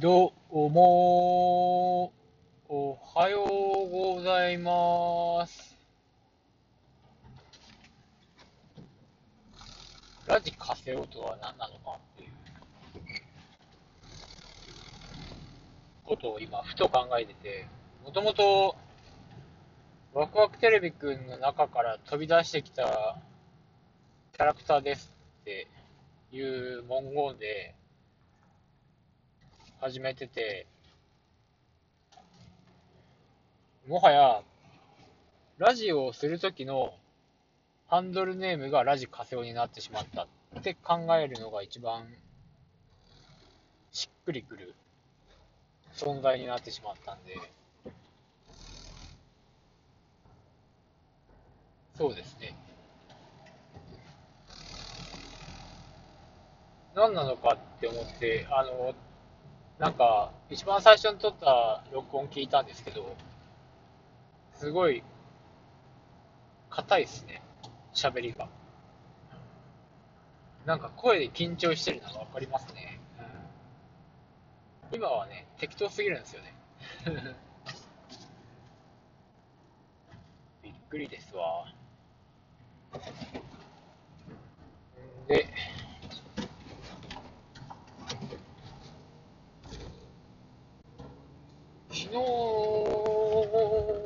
どうも、おはようございます。ラジカセオとは何なのかっていうことを今、ふと考えてて、もともと、ワクワクテレビくんの中から飛び出してきたキャラクターですっていう文言で始めてて、もはや、ラジオをするときのハンドルネームがラジカセオになってしまったって考えるのが一番しっくりくる存在になってしまったんで、そうですね。何なのかって思って、あの、なんか、一番最初に撮った録音聞いたんですけど、すごい、硬いですね。喋りが。なんか声で緊張してるのがわかりますね。今はね、適当すぎるんですよね。びっくりですわ。で、昨日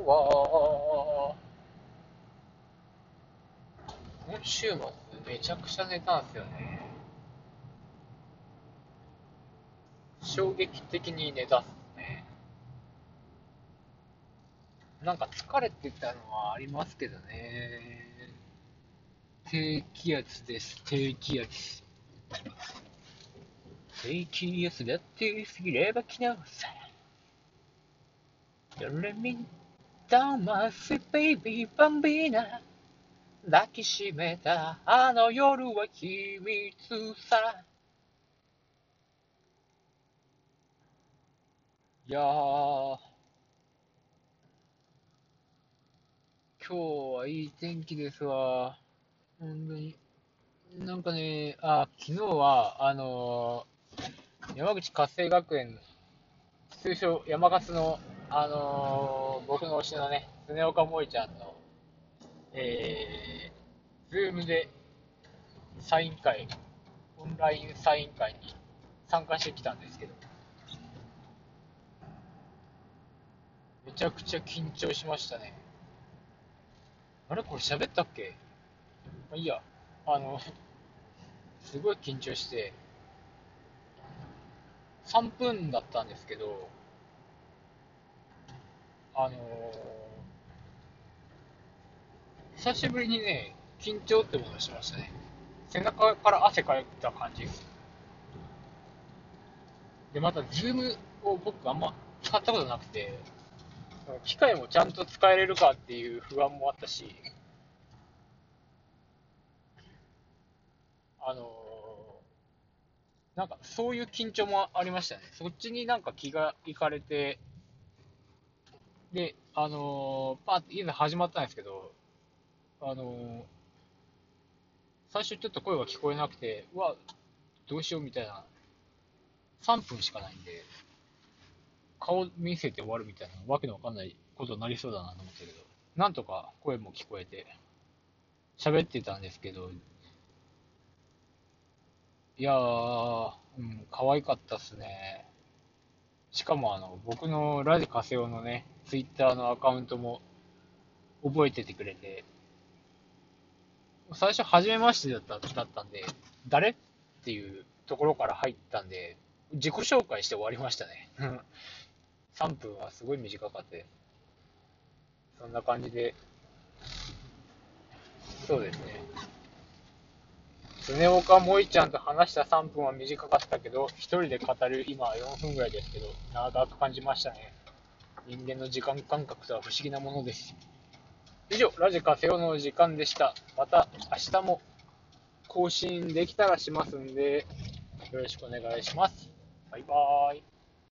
は、今週末めちゃくちゃ寝たんですよね。衝撃的に寝たっすね。なんか疲れてたのはありますけどね。低気圧です、低気圧。低気圧だって過ぎれば昨日さ。Don't let me down my sweet baby bambina 抱きしめたあの夜は秘密さ。いやー今日はいい天気ですわ。本当に。なんかねあ昨日はあのー山口活性学園通称山勝のあのー僕の推しのね、常岡萌ちゃんの、えー、ズームでサイン会、オンラインサイン会に参加してきたんですけど、めちゃくちゃ緊張しましたね。あれこれ喋ったっけ？まあいいや、あの、すごい緊張して、3分だったんですけど、あのー、久しぶりにね、緊張ってものをしましたね。背中から汗かいた感じで。また、ズームを僕あんま使ったことなくて、機械もちゃんと使えれるかっていう不安もあったし、あのー、なんかそういう緊張もありましたね。そっちになんか気がいかれて、で、あのー、パーっていざ始まったんですけど、あの、最初ちょっと声が聞こえなくて、うわ、どうしようみたいな、3分しかないんで、顔見せて終わるみたいな、わけのわかんないことになりそうだなと思ったけど、なんとか声も聞こえて、喋ってたんですけど、いやー、うん、可愛かったっすね。しかもあの、僕のラジカセオのね、ツイッターのアカウントも覚えててくれて、最初初めましてだっただったんで、誰？っていうところから入ったんで、自己紹介して終わりましたね。3分はすごい短かったそんな感じで、そうですね。常岡萌ちゃんと話した3分は短かったけど、一人で語る今は4分ぐらいですけど、長く感じましたね。人間の時間感覚とは不思議なものです。以上、ラジカセオの時間でした。また明日も更新できたらしますんで、よろしくお願いします。バイバーイ。